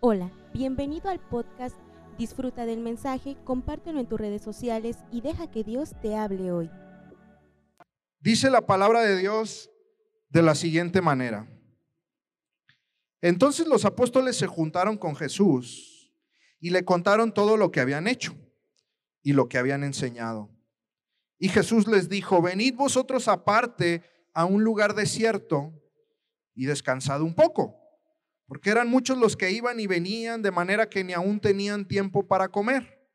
Hola, bienvenido al podcast. Disfruta del mensaje, compártelo en tus redes sociales y deja que Dios te hable hoy. Dice la palabra de Dios de la siguiente manera. Entonces los apóstoles se juntaron con Jesús y le contaron todo lo que habían hecho y lo que habían enseñado. Y Jesús les dijo, venid vosotros aparte a un lugar desierto y descansad un poco, porque eran muchos los que iban y venían de manera que ni aún tenían tiempo para comer.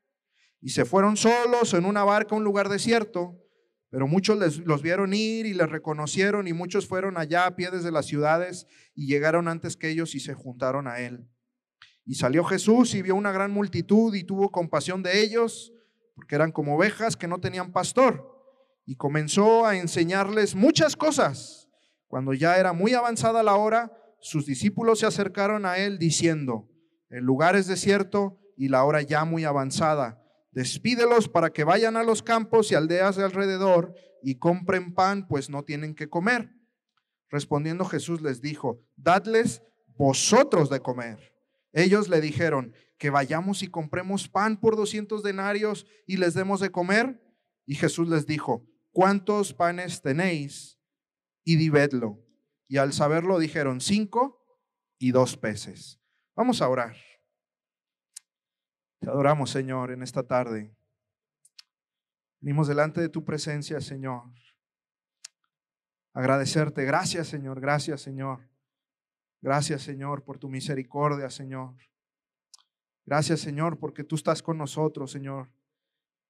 Y se fueron solos en una barca a un lugar desierto, pero muchos les, los vieron ir y les reconocieron y muchos fueron allá a pie desde las ciudades y llegaron antes que ellos y se juntaron a él. Y salió Jesús y vio una gran multitud y tuvo compasión de ellos, porque eran como ovejas que no tenían pastor y comenzó a enseñarles muchas cosas. Cuando ya era muy avanzada la hora, sus discípulos se acercaron a él diciendo, el lugar es desierto y la hora ya muy avanzada. Despídelos para que vayan a los campos y aldeas de alrededor y compren pan, pues no tienen que comer. Respondiendo Jesús les dijo, dadles vosotros de comer. Ellos le dijeron, que vayamos y compremos pan por 200 denarios y les demos de comer. Y Jesús les dijo, ¿cuántos panes tenéis? Y divedlo. Y al saberlo dijeron, cinco y dos peces. Vamos a orar. Te adoramos, Señor, en esta tarde. Venimos delante de tu presencia, Señor. Agradecerte. Gracias, Señor. Gracias, Señor. Gracias, Señor, por tu misericordia, Señor. Gracias, Señor, porque tú estás con nosotros, Señor.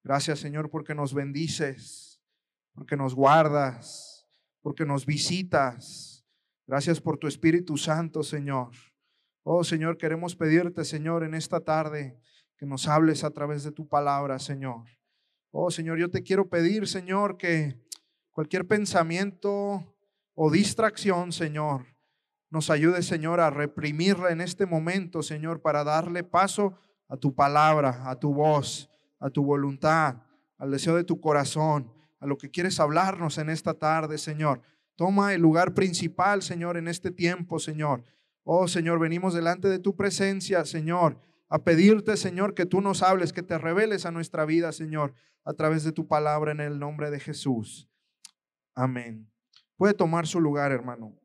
Gracias, Señor, porque nos bendices porque nos guardas, porque nos visitas. Gracias por tu Espíritu Santo, Señor. Oh, Señor, queremos pedirte, Señor, en esta tarde que nos hables a través de tu palabra, Señor. Oh, Señor, yo te quiero pedir, Señor, que cualquier pensamiento o distracción, Señor, nos ayude, Señor, a reprimirla en este momento, Señor, para darle paso a tu palabra, a tu voz, a tu voluntad, al deseo de tu corazón a lo que quieres hablarnos en esta tarde, Señor. Toma el lugar principal, Señor, en este tiempo, Señor. Oh, Señor, venimos delante de tu presencia, Señor, a pedirte, Señor, que tú nos hables, que te reveles a nuestra vida, Señor, a través de tu palabra en el nombre de Jesús. Amén. Puede tomar su lugar, hermano.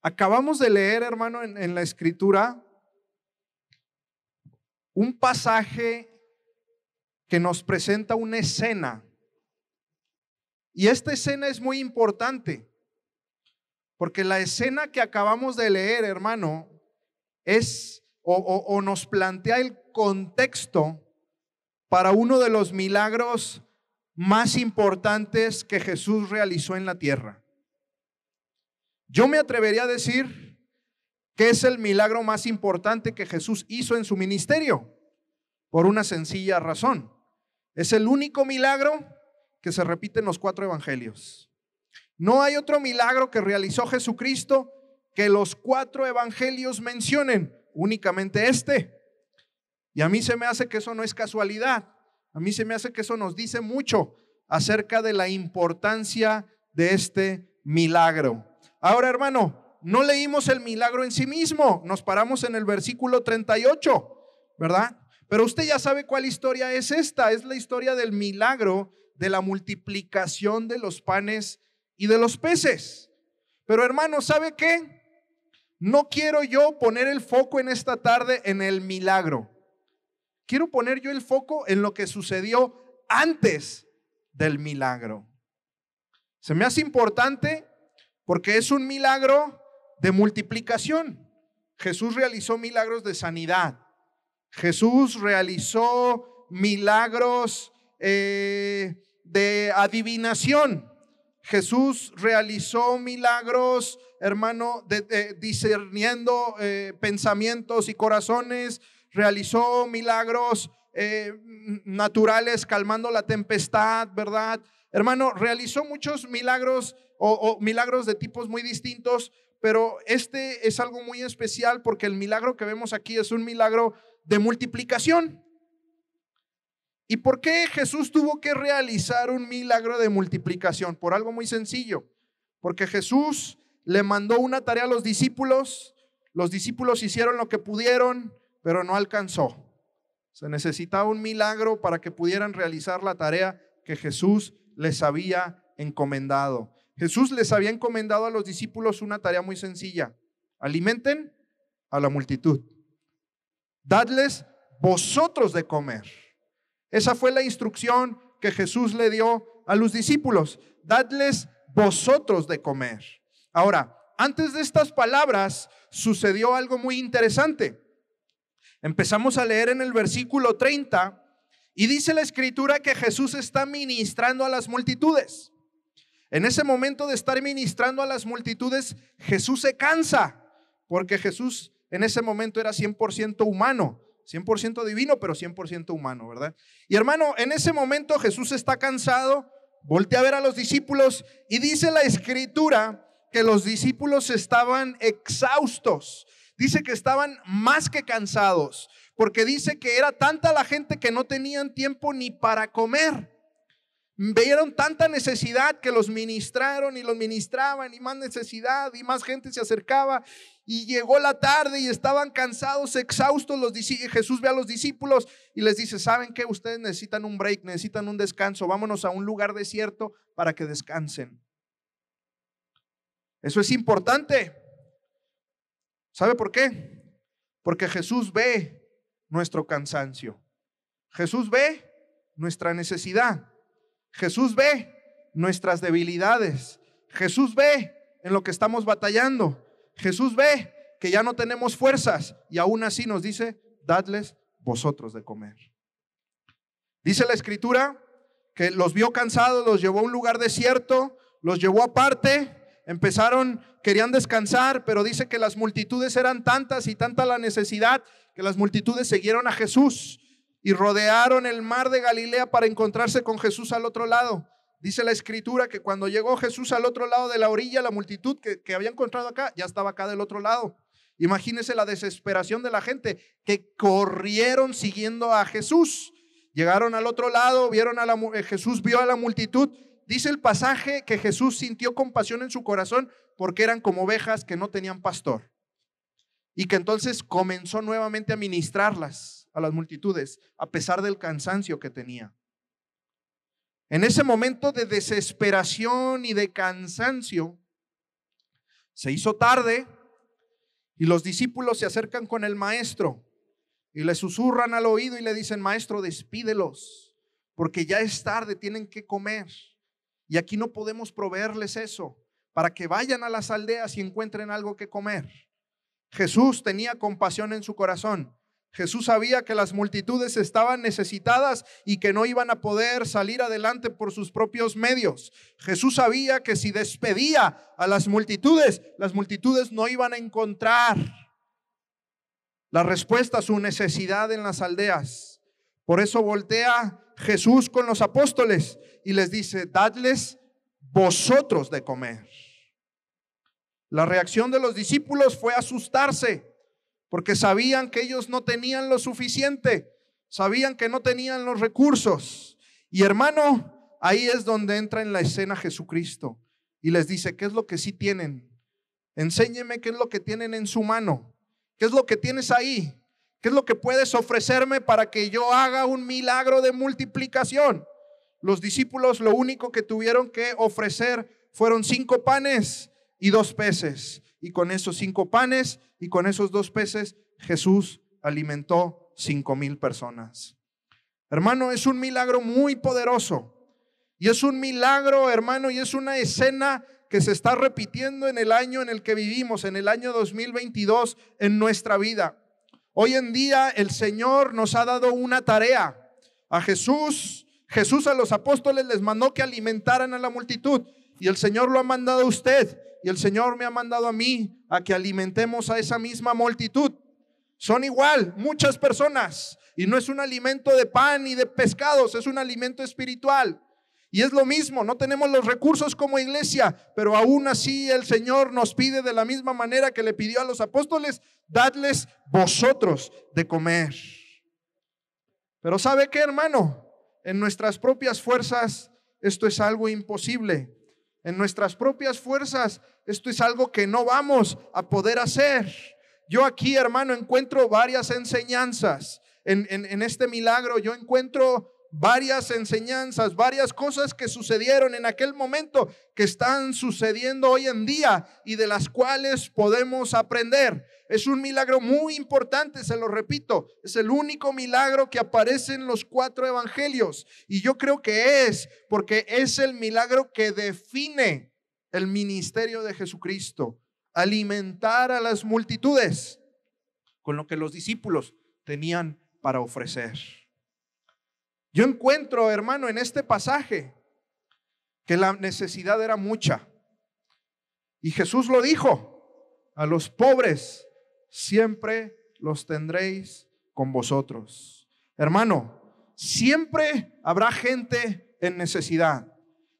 Acabamos de leer, hermano, en, en la escritura un pasaje que nos presenta una escena. Y esta escena es muy importante, porque la escena que acabamos de leer, hermano, es o, nos plantea el contexto para uno de los milagros más importantes que Jesús realizó en la tierra. Yo me atrevería a decir que es el milagro más importante que Jesús hizo en su ministerio, por una sencilla razón. Es el único milagro que se repite en los cuatro evangelios. No hay otro milagro que realizó Jesucristo que los cuatro evangelios mencionen, únicamente este. Y a mí se me hace que eso no es casualidad. A mí se me hace que eso nos dice mucho acerca de la importancia de este milagro. Ahora, hermano, no leímos el milagro en sí mismo, nos paramos en el versículo 38, ¿verdad? Pero usted ya sabe cuál historia es esta. Es la historia del milagro de la multiplicación de los panes y de los peces. Pero hermano, ¿sabe qué? No quiero yo poner el foco en esta tarde en el milagro. Quiero poner yo el foco en lo que sucedió antes del milagro. Se me hace importante porque es un milagro de multiplicación. Jesús realizó milagros de sanidad, Jesús realizó milagros eh, de adivinación. Jesús realizó milagros, hermano, de, discerniendo eh, pensamientos y corazones. Realizó milagros eh, naturales, calmando la tempestad, ¿verdad? Hermano, realizó muchos milagros o milagros de tipos muy distintos, pero este es algo muy especial porque el milagro que vemos aquí es un milagro de multiplicación. ¿Y por qué Jesús tuvo que realizar un milagro de multiplicación? Por algo muy sencillo. Porque Jesús le mandó una tarea a los discípulos, los discípulos hicieron lo que pudieron, pero no alcanzó. Se necesitaba un milagro para que pudieran realizar la tarea que Jesús les había encomendado. Jesús les había encomendado a los discípulos una tarea muy sencilla. Alimenten a la multitud. Dadles vosotros de comer. Esa fue la instrucción que Jesús le dio a los discípulos. Dadles vosotros de comer. Ahora, antes de estas palabras sucedió algo muy interesante. Empezamos a leer en el versículo 30 y dice la escritura que Jesús está ministrando a las multitudes. En ese momento de estar ministrando a las multitudes, Jesús se cansa, porque Jesús en ese momento era 100% humano, 100% divino, pero 100% humano, ¿verdad? Y hermano, en ese momento Jesús está cansado, voltea a ver a los discípulos y dice la escritura que los discípulos estaban exhaustos. Dice que estaban más que cansados, porque dice que era tanta la gente que no tenían tiempo ni para comer. Vieron tanta necesidad que los ministraron y los ministraban y más necesidad y más gente se acercaba y llegó la tarde y estaban cansados, exhaustos. Los Jesús ve a los discípulos y les dice, ¿saben qué? Ustedes necesitan un break, necesitan un descanso. Vámonos a un lugar desierto para que descansen. Eso es importante. ¿Sabe por qué? Porque Jesús ve nuestro cansancio. Jesús ve nuestra necesidad. Jesús ve nuestras debilidades. Jesús ve en lo que estamos batallando. Jesús ve que ya no tenemos fuerzas y aún así nos dice, dadles vosotros de comer. Dice la escritura que los vio cansados, los llevó a un lugar desierto, los llevó aparte, empezaron, querían descansar, pero dice que las multitudes eran tantas y tanta la necesidad que las multitudes siguieron a Jesús y rodearon el mar de Galilea para encontrarse con Jesús al otro lado. Dice la escritura que cuando llegó Jesús al otro lado de la orilla, la multitud que, que había encontrado acá ya estaba acá del otro lado. Imagínese la desesperación de la gente que corrieron siguiendo a Jesús. Llegaron al otro lado, vieron a la eh, Jesús vio a la multitud. Dice el pasaje que Jesús sintió compasión en su corazón porque eran como ovejas que no tenían pastor. Y que entonces comenzó nuevamente a ministrarlas a las multitudes, a pesar del cansancio que tenía. En ese momento de desesperación y de cansancio, se hizo tarde y los discípulos se acercan con el maestro y le susurran al oído y le dicen, maestro, despídelos, porque ya es tarde, tienen que comer. Y aquí no podemos proveerles eso, para que vayan a las aldeas y encuentren algo que comer. Jesús tenía compasión en su corazón Jesús sabía que las multitudes estaban necesitadas y que no iban a poder salir adelante por sus propios medios. Jesús sabía que si despedía a las multitudes, las multitudes no iban a encontrar la respuesta a su necesidad en las aldeas. Por eso voltea Jesús con los apóstoles y les dice, dadles vosotros de comer. La reacción de los discípulos fue asustarse porque sabían que ellos no tenían lo suficiente, sabían que no tenían los recursos. Y hermano, ahí es donde entra en la escena Jesucristo y les dice, ¿qué es lo que sí tienen? Enséñeme qué es lo que tienen en su mano, qué es lo que tienes ahí, qué es lo que puedes ofrecerme para que yo haga un milagro de multiplicación. Los discípulos lo único que tuvieron que ofrecer fueron cinco panes y dos peces. Y con esos cinco panes y con esos dos peces Jesús alimentó cinco mil personas. Hermano, es un milagro muy poderoso. Y es un milagro, hermano, y es una escena que se está repitiendo en el año en el que vivimos, en el año 2022, en nuestra vida. Hoy en día el Señor nos ha dado una tarea. A Jesús, Jesús a los apóstoles les mandó que alimentaran a la multitud. Y el Señor lo ha mandado a usted. Y el Señor me ha mandado a mí a que alimentemos a esa misma multitud. Son igual, muchas personas. Y no es un alimento de pan y de pescados, es un alimento espiritual. Y es lo mismo, no tenemos los recursos como iglesia, pero aún así el Señor nos pide de la misma manera que le pidió a los apóstoles, dadles vosotros de comer. Pero ¿sabe qué, hermano? En nuestras propias fuerzas esto es algo imposible. En nuestras propias fuerzas, esto es algo que no vamos a poder hacer. Yo aquí, hermano, encuentro varias enseñanzas. En, en este milagro yo encuentro varias enseñanzas, varias cosas que sucedieron en aquel momento que están sucediendo hoy en día y de las cuales podemos aprender. Es un milagro muy importante, se lo repito, es el único milagro que aparece en los cuatro evangelios y yo creo que es porque es el milagro que define el ministerio de Jesucristo, alimentar a las multitudes con lo que los discípulos tenían para ofrecer. Yo encuentro, hermano, en este pasaje que la necesidad era mucha. Y Jesús lo dijo, a los pobres siempre los tendréis con vosotros. Hermano, siempre habrá gente en necesidad.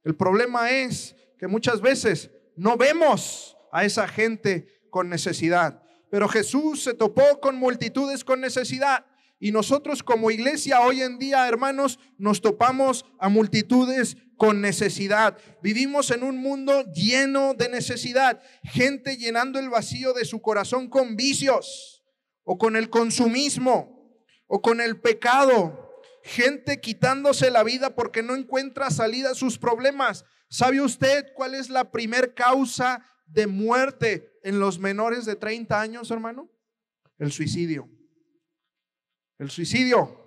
El problema es que muchas veces no vemos a esa gente con necesidad. Pero Jesús se topó con multitudes con necesidad y nosotros como iglesia hoy en día, hermanos, nos topamos a multitudes con necesidad. Vivimos en un mundo lleno de necesidad. Gente llenando el vacío de su corazón con vicios o con el consumismo o con el pecado. Gente quitándose la vida porque no encuentra salida a sus problemas. ¿Sabe usted cuál es la primer causa de muerte en los menores de 30 años, hermano? El suicidio el suicidio.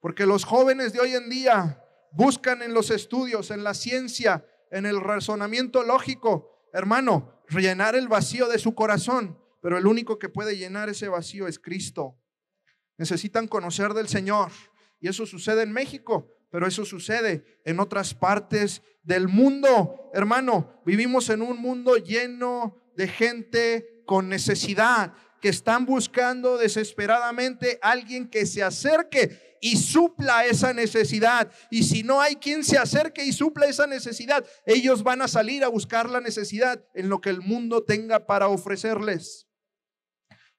Porque los jóvenes de hoy en día buscan en los estudios, en la ciencia, en el razonamiento lógico, hermano, llenar el vacío de su corazón. Pero el único que puede llenar ese vacío es Cristo. Necesitan conocer del Señor. Y eso sucede en México, pero eso sucede en otras partes del mundo. Hermano, vivimos en un mundo lleno de gente con necesidad, que están buscando desesperadamente alguien que se acerque y supla esa necesidad. Y si no hay quien se acerque y supla esa necesidad, ellos van a salir a buscar la necesidad en lo que el mundo tenga para ofrecerles.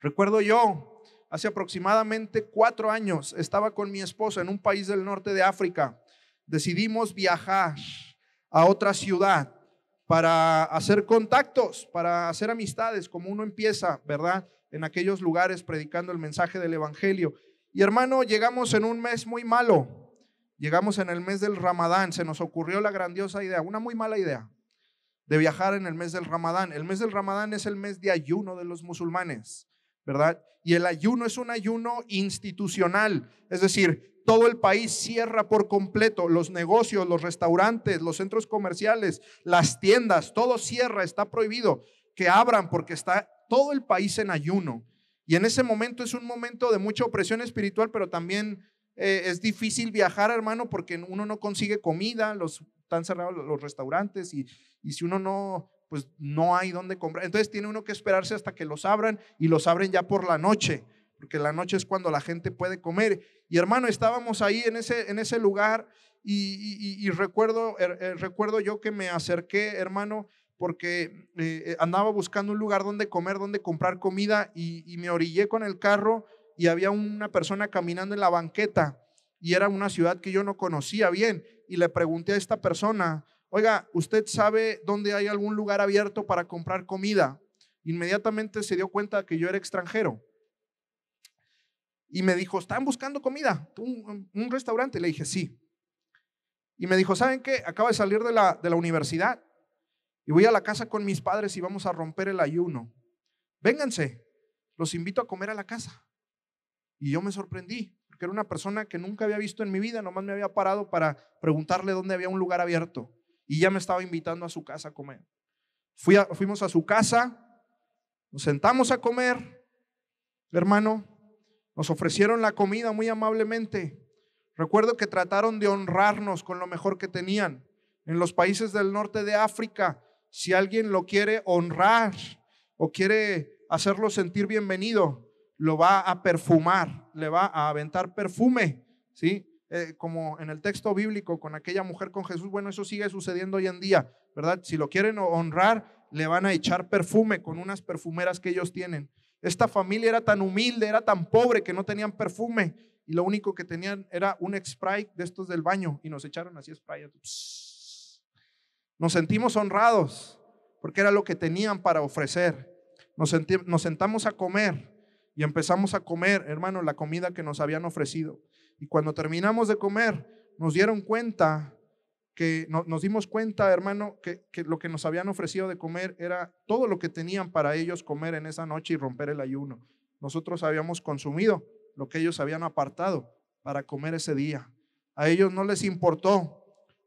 Recuerdo yo, hace aproximadamente cuatro años, estaba con mi esposa en un país del norte de África. Decidimos viajar a otra ciudad para hacer contactos, para hacer amistades, como uno empieza, ¿verdad? En aquellos lugares predicando el mensaje del Evangelio. Y hermano, llegamos en un mes muy malo. Llegamos en el mes del Ramadán. Se nos ocurrió la grandiosa idea, una muy mala idea, de viajar en el mes del Ramadán. El mes del Ramadán es el mes de ayuno de los musulmanes, ¿verdad? Y el ayuno es un ayuno institucional, es decir, todo el país cierra por completo, los negocios, los restaurantes, los centros comerciales, las tiendas, todo cierra, está prohibido que abran porque está todo el país en ayuno. Y en ese momento es un momento de mucha opresión espiritual, pero también eh, es difícil viajar, hermano, porque uno no consigue comida, los, están cerrados los restaurantes y, y si uno no, pues no hay dónde comprar. Entonces tiene uno que esperarse hasta que los abran y los abren ya por la noche, porque la noche es cuando la gente puede comer. Y hermano, estábamos ahí en ese, en ese lugar y, recuerdo, er, er, recuerdo yo que me acerqué, hermano, porque eh, eh, andaba buscando un lugar donde comer, donde comprar comida y, me orillé con el carro y había una persona caminando en la banqueta y era una ciudad que yo no conocía bien y le pregunté a esta persona, oiga, ¿usted sabe dónde hay algún lugar abierto para comprar comida? Inmediatamente se dio cuenta que yo era extranjero. Y me dijo, ¿están buscando comida? ¿Un, restaurante? Le dije, sí. Y me dijo, ¿saben qué? Acaba de salir de la universidad y voy a la casa con mis padres y vamos a romper el ayuno. Vénganse, los invito a comer a la casa. Y yo me sorprendí, porque era una persona que nunca había visto en mi vida, nomás me había parado para preguntarle dónde había un lugar abierto. Y ya me estaba invitando a su casa a comer. Fui fuimos a su casa, nos sentamos a comer, hermano, nos ofrecieron la comida muy amablemente. Recuerdo que trataron de honrarnos con lo mejor que tenían. En los países del norte de África, si alguien lo quiere honrar o quiere hacerlo sentir bienvenido, lo va a perfumar, le va a aventar perfume, ¿sí? Eh, como en el texto bíblico con aquella mujer con Jesús, bueno, eso sigue sucediendo hoy en día, ¿verdad? Si lo quieren honrar, le van a echar perfume con unas perfumeras que ellos tienen. Esta familia era tan humilde, era tan pobre que no tenían perfume y lo único que tenían era un spray de estos del baño y nos echaron así spray Nos sentimos honrados porque era lo que tenían para ofrecer. Nos, nos sentamos a comer y empezamos a comer, hermano, la comida que nos habían ofrecido. Y cuando terminamos de comer, nos dieron cuenta que nos dimos cuenta, hermano, que, que, lo que nos habían ofrecido de comer era todo lo que tenían para ellos comer en esa noche y romper el ayuno. Nosotros habíamos consumido lo que ellos habían apartado para comer ese día. A ellos no les importó,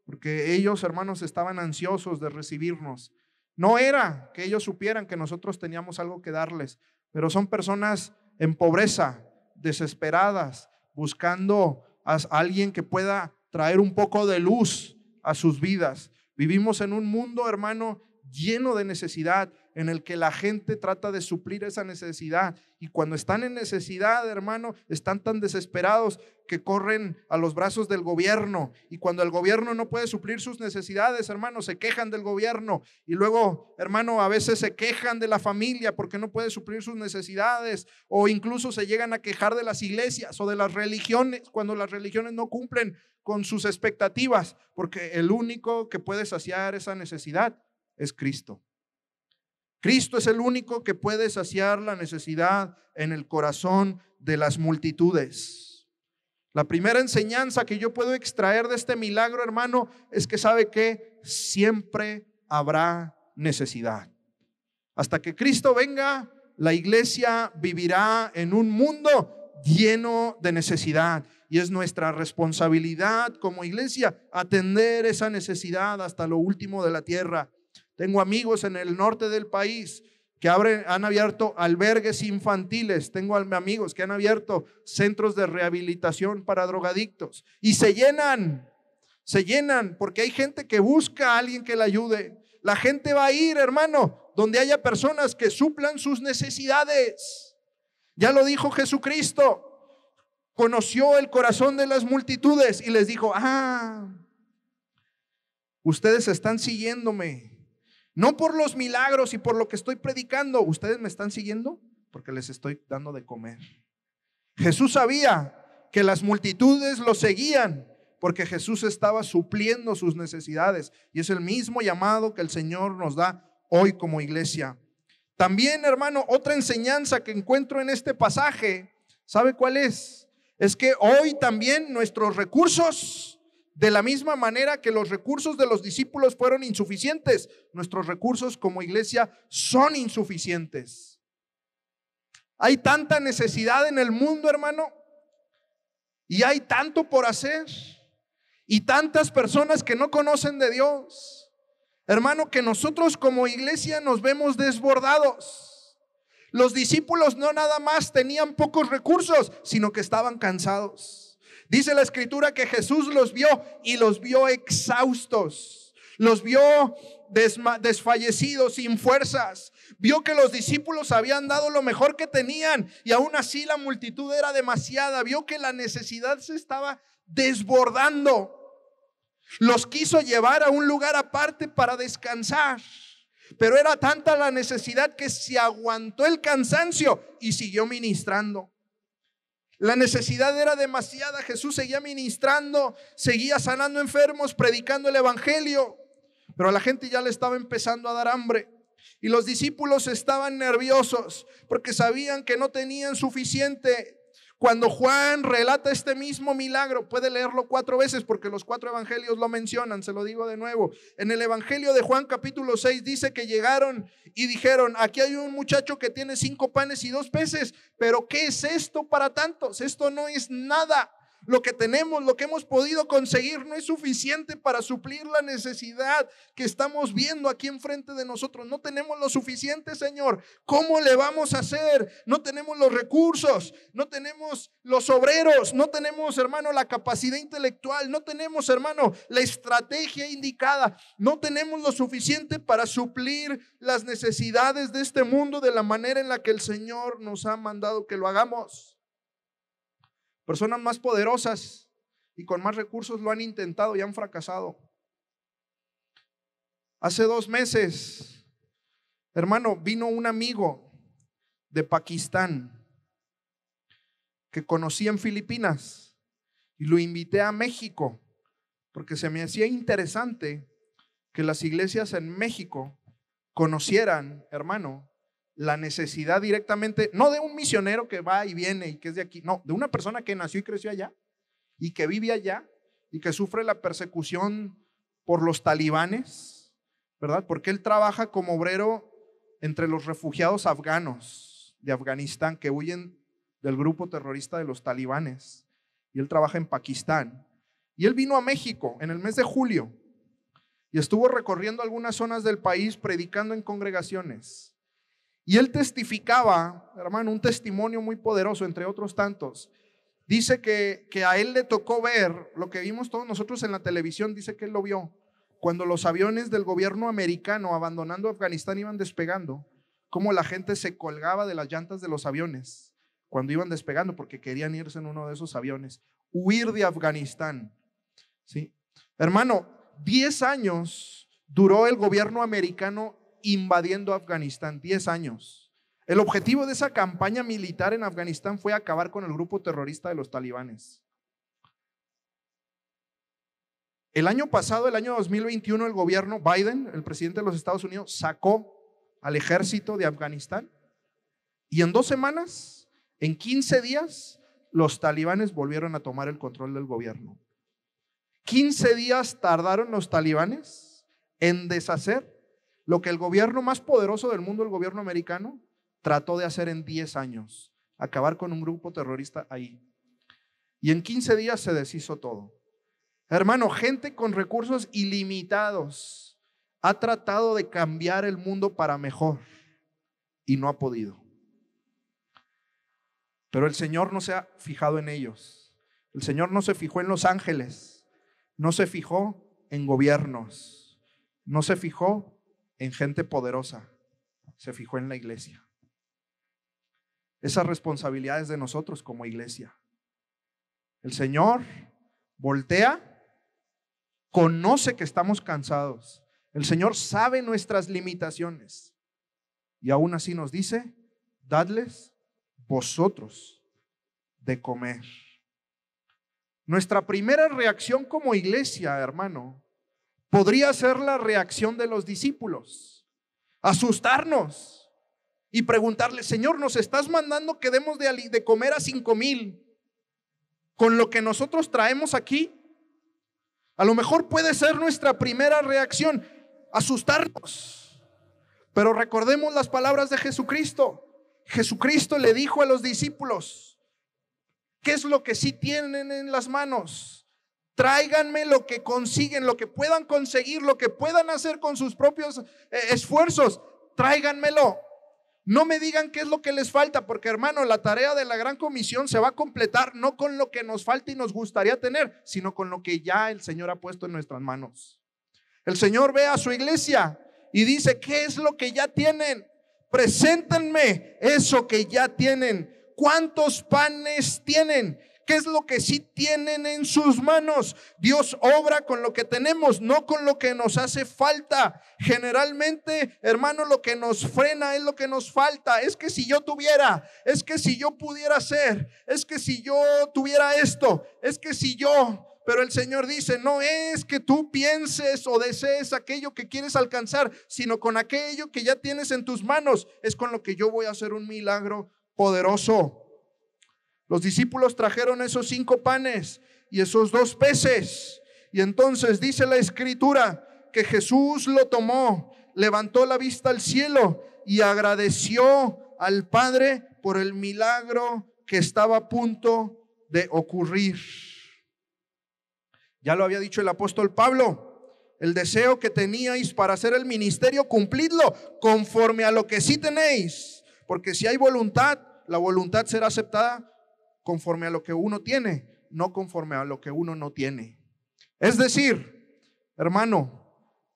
porque ellos, hermanos, estaban ansiosos de recibirnos. No era que ellos supieran que nosotros teníamos algo que darles, pero son personas en pobreza, desesperadas, buscando a alguien que pueda traer un poco de luz a sus vidas. Vivimos en un mundo, hermano, lleno de necesidad, en el que la gente trata de suplir esa necesidad. Y cuando están en necesidad, hermano, están tan desesperados que corren a los brazos del gobierno. Y cuando el gobierno no puede suplir sus necesidades, hermano, se quejan del gobierno. Y luego, hermano, a veces se quejan de la familia porque no puede suplir sus necesidades. O incluso se llegan a quejar de las iglesias o de las religiones cuando las religiones no cumplen con sus expectativas. Porque el único que puede saciar esa necesidad es Cristo. Cristo es el único que puede saciar la necesidad en el corazón de las multitudes. La primera enseñanza que yo puedo extraer de este milagro, hermano, es que sabe que siempre habrá necesidad. Hasta que Cristo venga, la iglesia vivirá en un mundo lleno de necesidad. Y es nuestra responsabilidad como iglesia atender esa necesidad hasta lo último de la tierra. Tengo amigos en el norte del país que han abierto albergues infantiles. Tengo amigos que han abierto centros de rehabilitación para drogadictos. Y se llenan, se llenan, porque hay gente que busca a alguien que la ayude. La gente va a ir, hermano, donde haya personas que suplan sus necesidades. Ya lo dijo Jesucristo. Conoció el corazón de las multitudes y les dijo, ah, ustedes están siguiéndome no por los milagros y por lo que estoy predicando. ¿Ustedes me están siguiendo? Porque les estoy dando de comer. Jesús sabía que las multitudes lo seguían porque Jesús estaba supliendo sus necesidades. Y es el mismo llamado que el Señor nos da hoy como iglesia. También, hermano, otra enseñanza que encuentro en este pasaje, ¿sabe cuál es? Es que hoy también nuestros recursos de la misma manera que los recursos de los discípulos fueron insuficientes, nuestros recursos como iglesia son insuficientes. Hay tanta necesidad en el mundo, hermano, y hay tanto por hacer, y tantas personas que no conocen de Dios. Hermano, que nosotros como iglesia nos vemos desbordados. Los discípulos no nada más tenían pocos recursos, sino que estaban cansados. Dice la escritura que Jesús los vio y los vio exhaustos, los vio desfallecidos, sin fuerzas. Vio que los discípulos habían dado lo mejor que tenían y aún así la multitud era demasiada. Vio que la necesidad se estaba desbordando. Los quiso llevar a un lugar aparte para descansar. Pero era tanta la necesidad que se aguantó el cansancio y siguió ministrando. La necesidad era demasiada. Jesús seguía ministrando, seguía sanando enfermos, predicando el Evangelio. Pero a la gente ya le estaba empezando a dar hambre. Y los discípulos estaban nerviosos porque sabían que no tenían suficiente cuando Juan relata este mismo milagro, puede leerlo cuatro veces porque los cuatro evangelios lo mencionan, se lo digo de nuevo. En el evangelio de Juan capítulo 6 dice que llegaron y dijeron, aquí hay un muchacho que tiene cinco panes y dos peces, pero ¿qué es esto para tantos? Esto no es nada. Lo que tenemos, lo que hemos podido conseguir no es suficiente para suplir la necesidad que estamos viendo aquí enfrente de nosotros. No tenemos lo suficiente, Señor. ¿Cómo le vamos a hacer? No tenemos los recursos, no tenemos los obreros, no tenemos, hermano, la capacidad intelectual, no tenemos, hermano, la estrategia indicada, no tenemos lo suficiente para suplir las necesidades de este mundo de la manera en la que el Señor nos ha mandado que lo hagamos. Personas más poderosas y con más recursos lo han intentado y han fracasado. Hace dos meses, hermano, vino un amigo de Pakistán que conocí en Filipinas y lo invité a México porque se me hacía interesante que las iglesias en México conocieran, hermano, la necesidad directamente, no de un misionero que va y viene y que es de aquí, no, de una persona que nació y creció allá y que vive allá y que sufre la persecución por los talibanes, ¿verdad? Porque él trabaja como obrero entre los refugiados afganos de Afganistán que huyen del grupo terrorista de los talibanes. Y él trabaja en Pakistán. Y él vino a México en el mes de julio y estuvo recorriendo algunas zonas del país predicando en congregaciones. Y él testificaba, hermano, un testimonio muy poderoso, entre otros tantos. Dice que, que a él le tocó ver lo que vimos todos nosotros en la televisión, dice que él lo vio, cuando los aviones del gobierno americano abandonando Afganistán iban despegando, cómo la gente se colgaba de las llantas de los aviones cuando iban despegando porque querían irse en uno de esos aviones, huir de Afganistán. ¿sí? Hermano, 10 años duró el gobierno americano invadiendo Afganistán, 10 años. El objetivo de esa campaña militar en Afganistán fue acabar con el grupo terrorista de los talibanes. El año pasado, el año 2021, el gobierno Biden, el presidente de los Estados Unidos, sacó al ejército de Afganistán y en dos semanas, en 15 días, los talibanes volvieron a tomar el control del gobierno. 15 días tardaron los talibanes en deshacer lo que el gobierno más poderoso del mundo, el gobierno americano, trató de hacer en 10 años, acabar con un grupo terrorista ahí. Y en 15 días se deshizo todo. Hermano, gente con recursos ilimitados ha tratado de cambiar el mundo para mejor y no ha podido. Pero el Señor no se ha fijado en ellos. El Señor no se fijó en los ángeles no se fijó en gobiernos, no se fijó en gente poderosa, se fijó en la iglesia. Esa responsabilidad es de nosotros como iglesia. El Señor voltea, conoce que estamos cansados. El Señor sabe nuestras limitaciones. Y aún así nos dice, dadles vosotros de comer. Nuestra primera reacción como iglesia, hermano, podría ser la reacción de los discípulos. Asustarnos y preguntarle, Señor, nos estás mandando que demos de, comer a cinco mil con lo que nosotros traemos aquí. A lo mejor puede ser nuestra primera reacción, asustarnos. Pero recordemos las palabras de Jesucristo. Jesucristo le dijo a los discípulos, ¿Qué es lo que sí tienen en las manos? Tráiganme lo que consiguen, lo que puedan conseguir, lo que puedan hacer con sus propios eh, esfuerzos. Tráiganmelo. No me digan qué es lo que les falta, porque hermano, la tarea de la gran comisión se va a completar no con lo que nos falta y nos gustaría tener, sino con lo que ya el Señor ha puesto en nuestras manos. El Señor ve a su iglesia y dice, ¿qué es lo que ya tienen? Preséntenme eso que ya tienen cuántos panes tienen. ¿Qué es lo que sí tienen en sus manos? Dios obra con lo que tenemos, no con lo que nos hace falta. Generalmente, hermano, lo que nos frena es lo que nos falta. Es que si yo tuviera, es que si yo pudiera hacer, es que si yo tuviera esto, es que si yo... Pero el Señor dice, no es que tú pienses o desees aquello que quieres alcanzar, sino con aquello que ya tienes en tus manos. Es con lo que yo voy a hacer un milagro poderoso. Los discípulos trajeron esos cinco panes y esos dos peces. Y entonces dice la escritura que Jesús lo tomó, levantó la vista al cielo y agradeció al Padre por el milagro que estaba a punto de ocurrir. Ya lo había dicho el apóstol Pablo, el deseo que teníais para hacer el ministerio, cumplidlo conforme a lo que sí tenéis porque si hay voluntad, la voluntad será aceptada conforme a lo que uno tiene, no conforme a lo que uno no tiene. Es decir, hermano,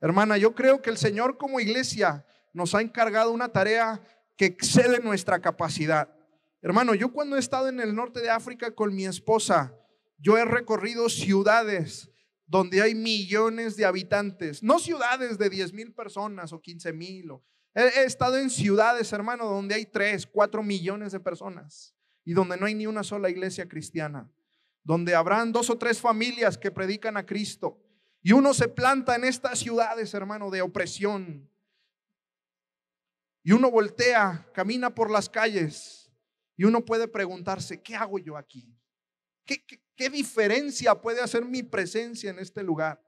hermana, yo creo que el Señor como iglesia nos ha encargado una tarea que excede nuestra capacidad. Hermano, yo cuando he estado en el norte de África con mi esposa, yo he recorrido ciudades donde hay millones de habitantes, no ciudades de 10 mil personas o 15 mil, He, estado en ciudades, hermano, donde hay 3, 4 millones de personas y donde no hay ni una sola iglesia cristiana, donde habrán dos o tres familias que predican a Cristo. Y uno se planta en estas ciudades, hermano, de opresión. Y uno voltea, camina por las calles y uno puede preguntarse, ¿qué hago yo aquí? ¿Qué, qué, diferencia puede hacer mi presencia en este lugar?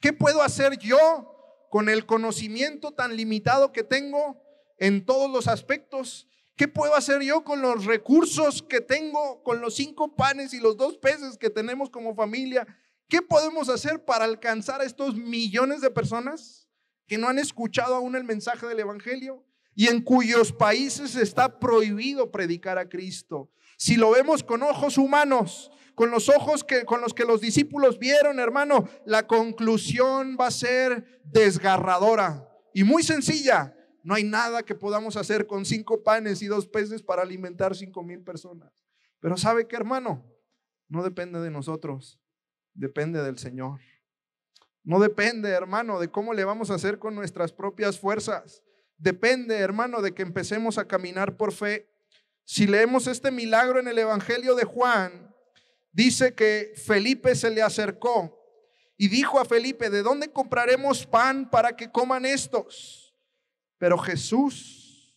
¿Qué puedo hacer yo con el conocimiento tan limitado que tengo en todos los aspectos? ¿Qué puedo hacer yo con los recursos que tengo, con los cinco panes y los dos peces que tenemos como familia? ¿Qué podemos hacer para alcanzar a estos millones de personas que no han escuchado aún el mensaje del Evangelio y en cuyos países está prohibido predicar a Cristo? Si lo vemos con ojos humanos, con los ojos que, con los que los discípulos vieron, hermano, la conclusión va a ser desgarradora y muy sencilla. No hay nada que podamos hacer con cinco panes y dos peces para alimentar cinco mil personas. Pero ¿sabe qué, hermano? No depende de nosotros, depende del Señor. No depende, hermano, de cómo le vamos a hacer con nuestras propias fuerzas. Depende, hermano, de que empecemos a caminar por fe. Si leemos este milagro en el Evangelio de Juan, dice que Felipe se le acercó y dijo a Felipe, ¿de dónde compraremos pan para que coman estos? Pero Jesús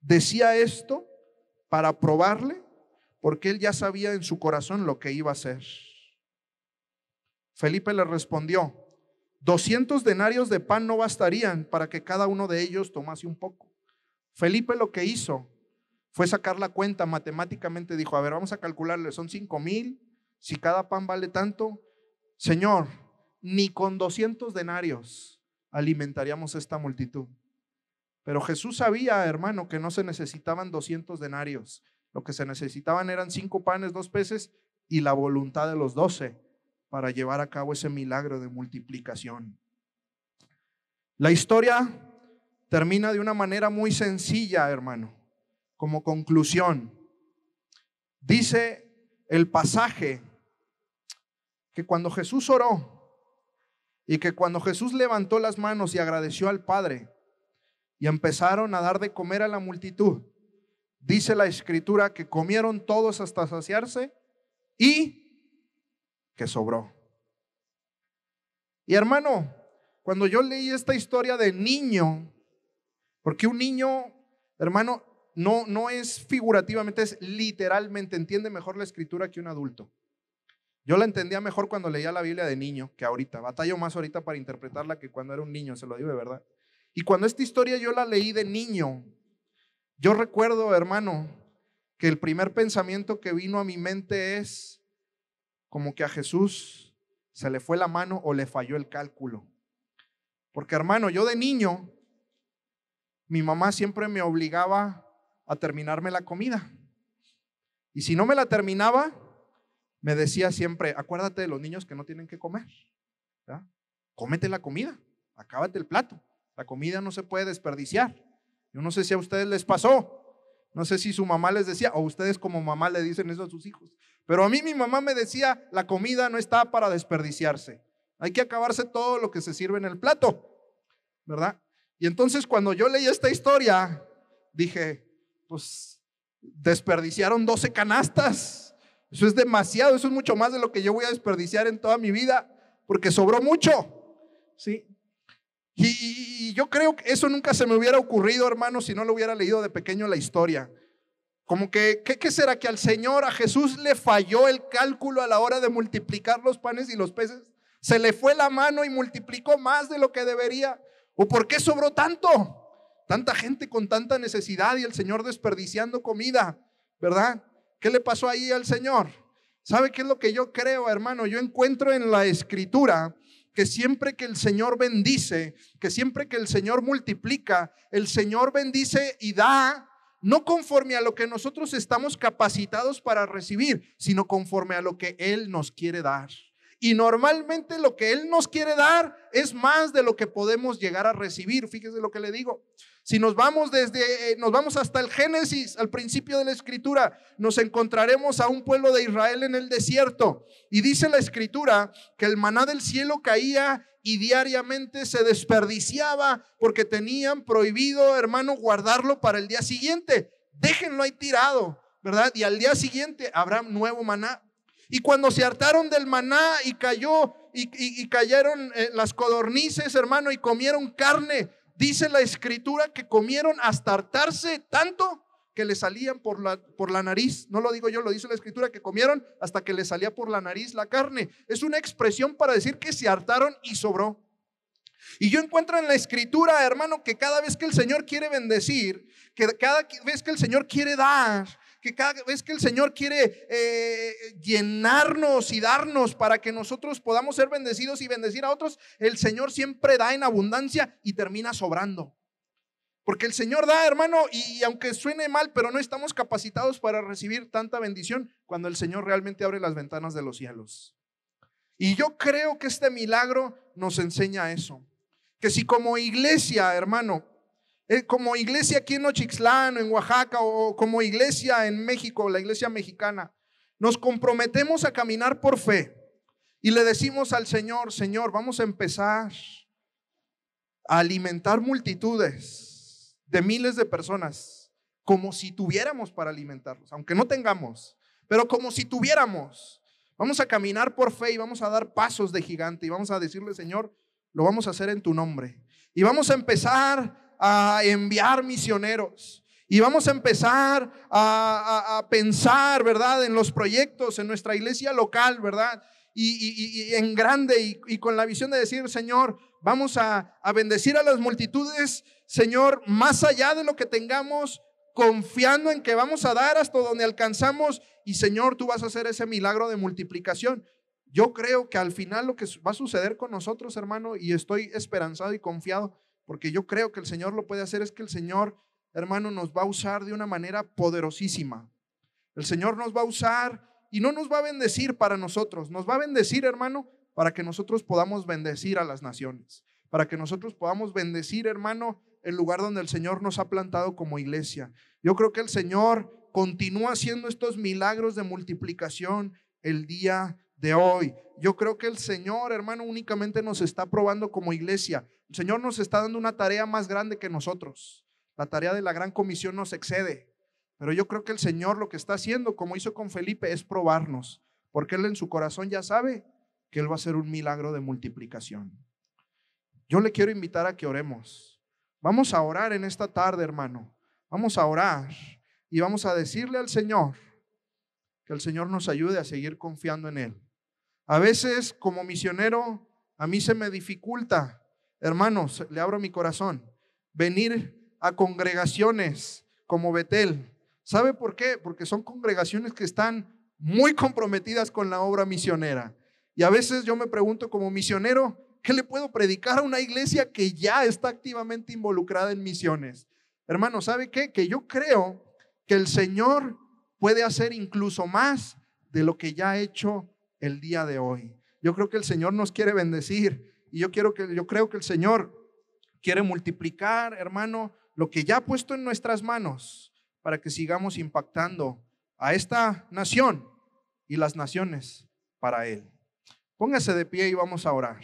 decía esto para probarle, porque él ya sabía en su corazón lo que iba a hacer. Felipe le respondió, 200 denarios de pan no bastarían para que cada uno de ellos tomase un poco. Felipe lo que hizo fue sacar la cuenta matemáticamente, dijo, a ver, vamos a calcularle, son 5 mil, si cada pan vale tanto, Señor, ni con 200 denarios alimentaríamos esta multitud. Pero Jesús sabía, hermano, que no se necesitaban 200 denarios. Lo que se necesitaban eran cinco panes, dos peces y la voluntad de los doce para llevar a cabo ese milagro de multiplicación. La historia termina de una manera muy sencilla, hermano, como conclusión. Dice el pasaje que cuando Jesús oró y que cuando Jesús levantó las manos y agradeció al Padre, y empezaron a dar de comer a la multitud. Dice la escritura que comieron todos hasta saciarse y que sobró. Y hermano, cuando yo leí esta historia de niño, porque un niño, hermano, no, no es figurativamente, es literalmente, entiende mejor la escritura que un adulto. Yo la entendía mejor cuando leía la Biblia de niño que ahorita. Batallo más ahorita para interpretarla que cuando era un niño, se lo digo de verdad. Y cuando esta historia yo la leí de niño, yo recuerdo, hermano, que el primer pensamiento que vino a mi mente es como que a Jesús se le fue la mano o le falló el cálculo. Porque hermano, yo de niño, mi mamá siempre me obligaba a terminarme la comida. Y si no me la terminaba, me decía siempre, acuérdate de los niños que no tienen que comer. Cómete la comida, acábate el plato. La comida no se puede desperdiciar. Yo no sé si a ustedes les pasó. No sé si su mamá les decía, o ustedes como mamá le dicen eso a sus hijos. Pero a mí mi mamá me decía, la comida no está para desperdiciarse. Hay que acabarse todo lo que se sirve en el plato. ¿Verdad? Y entonces cuando yo leí esta historia, dije, pues desperdiciaron 12 canastas. Eso es demasiado, eso es mucho más de lo que yo voy a desperdiciar en toda mi vida, porque sobró mucho. ¿Sí? Y, yo creo que eso nunca se me hubiera ocurrido, hermano, si no lo hubiera leído de pequeño la historia. Como que, ¿qué, ¿qué, será? Que al Señor, a Jesús le falló el cálculo a la hora de multiplicar los panes y los peces. Se le fue la mano y multiplicó más de lo que debería. ¿O por qué sobró tanto? Tanta gente con tanta necesidad y el Señor desperdiciando comida, ¿verdad? ¿Qué le pasó ahí al Señor? ¿Sabe qué es lo que yo creo, hermano? Yo encuentro en la escritura que siempre que el Señor bendice, que siempre que el Señor multiplica, el Señor bendice y da, no conforme a lo que nosotros estamos capacitados para recibir, sino conforme a lo que Él nos quiere dar. Y normalmente lo que Él nos quiere dar es más de lo que podemos llegar a recibir. Fíjese lo que le digo. Si nos vamos desde, eh, nos vamos hasta el Génesis, al principio de la escritura, nos encontraremos a un pueblo de Israel en el desierto. Y dice la escritura que el maná del cielo caía y diariamente se desperdiciaba porque tenían prohibido, hermano, guardarlo para el día siguiente. Déjenlo ahí tirado, ¿verdad? Y al día siguiente habrá nuevo maná. Y cuando se hartaron del maná y cayó y, cayeron eh, las codornices, hermano, y comieron carne. Dice la escritura que comieron hasta hartarse tanto que le salían por la, por la nariz. No lo digo yo, lo dice la escritura, que comieron hasta que le salía por la nariz la carne. Es una expresión para decir que se hartaron y sobró. Y yo encuentro en la escritura, hermano, que cada vez que el Señor quiere bendecir, que cada vez que el Señor quiere dar, que cada vez que el Señor quiere eh, llenarnos y darnos para que nosotros podamos ser bendecidos y bendecir a otros, el Señor siempre da en abundancia y termina sobrando. Porque el Señor da, hermano, y, aunque suene mal, pero no estamos capacitados para recibir tanta bendición cuando el Señor realmente abre las ventanas de los cielos. Y yo creo que este milagro nos enseña eso. Que si como iglesia, hermano, como iglesia aquí en Ochixlán, en Oaxaca, o como iglesia en México, la iglesia mexicana, nos comprometemos a caminar por fe y le decimos al Señor, Señor, vamos a empezar a alimentar multitudes de miles de personas, como si tuviéramos para alimentarlos, aunque no tengamos, pero como si tuviéramos. Vamos a caminar por fe y vamos a dar pasos de gigante y vamos a decirle, Señor, lo vamos a hacer en tu nombre. Y vamos a empezar a enviar misioneros. Y vamos a empezar a, pensar, ¿verdad? En los proyectos, en nuestra iglesia local, ¿verdad? Y, en grande y, con la visión de decir, Señor, vamos a, a bendecir a las multitudes, Señor, más allá de lo que tengamos, confiando en que vamos a dar hasta donde alcanzamos. Y Señor, tú vas a hacer ese milagro de multiplicación. Yo creo que al final lo que va a suceder con nosotros, hermano, y estoy esperanzado y confiado, porque yo creo que el Señor lo puede hacer, es que el Señor, hermano, nos va a usar de una manera poderosísima. El Señor nos va a usar y no nos va a bendecir para nosotros, nos va a bendecir, hermano, para que nosotros podamos bendecir a las naciones, para que nosotros podamos bendecir, hermano, el lugar donde el Señor nos ha plantado como iglesia. Yo creo que el Señor continúa haciendo estos milagros de multiplicación el día de hoy. Yo creo que el Señor, hermano, únicamente nos está probando como iglesia. El Señor nos está dando una tarea más grande que nosotros. La tarea de la gran comisión nos excede. Pero yo creo que el Señor lo que está haciendo, como hizo con Felipe, es probarnos. Porque Él en su corazón ya sabe que Él va a hacer un milagro de multiplicación. Yo le quiero invitar a que oremos. Vamos a orar en esta tarde, hermano. Vamos a orar y vamos a decirle al Señor que el Señor nos ayude a seguir confiando en Él. A veces como misionero a mí se me dificulta, hermanos, le abro mi corazón, venir a congregaciones como Betel. ¿Sabe por qué? Porque son congregaciones que están muy comprometidas con la obra misionera. Y a veces yo me pregunto como misionero, ¿qué le puedo predicar a una iglesia que ya está activamente involucrada en misiones? Hermano, ¿sabe qué? Que yo creo que el Señor puede hacer incluso más de lo que ya ha hecho el día de hoy. Yo creo que el Señor nos quiere bendecir y yo quiero que yo creo que el Señor quiere multiplicar, hermano, lo que ya ha puesto en nuestras manos para que sigamos impactando a esta nación y las naciones para él. Póngase de pie y vamos a orar.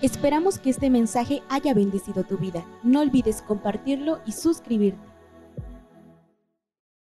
Esperamos que este mensaje haya bendecido tu vida. No olvides compartirlo y suscribirte.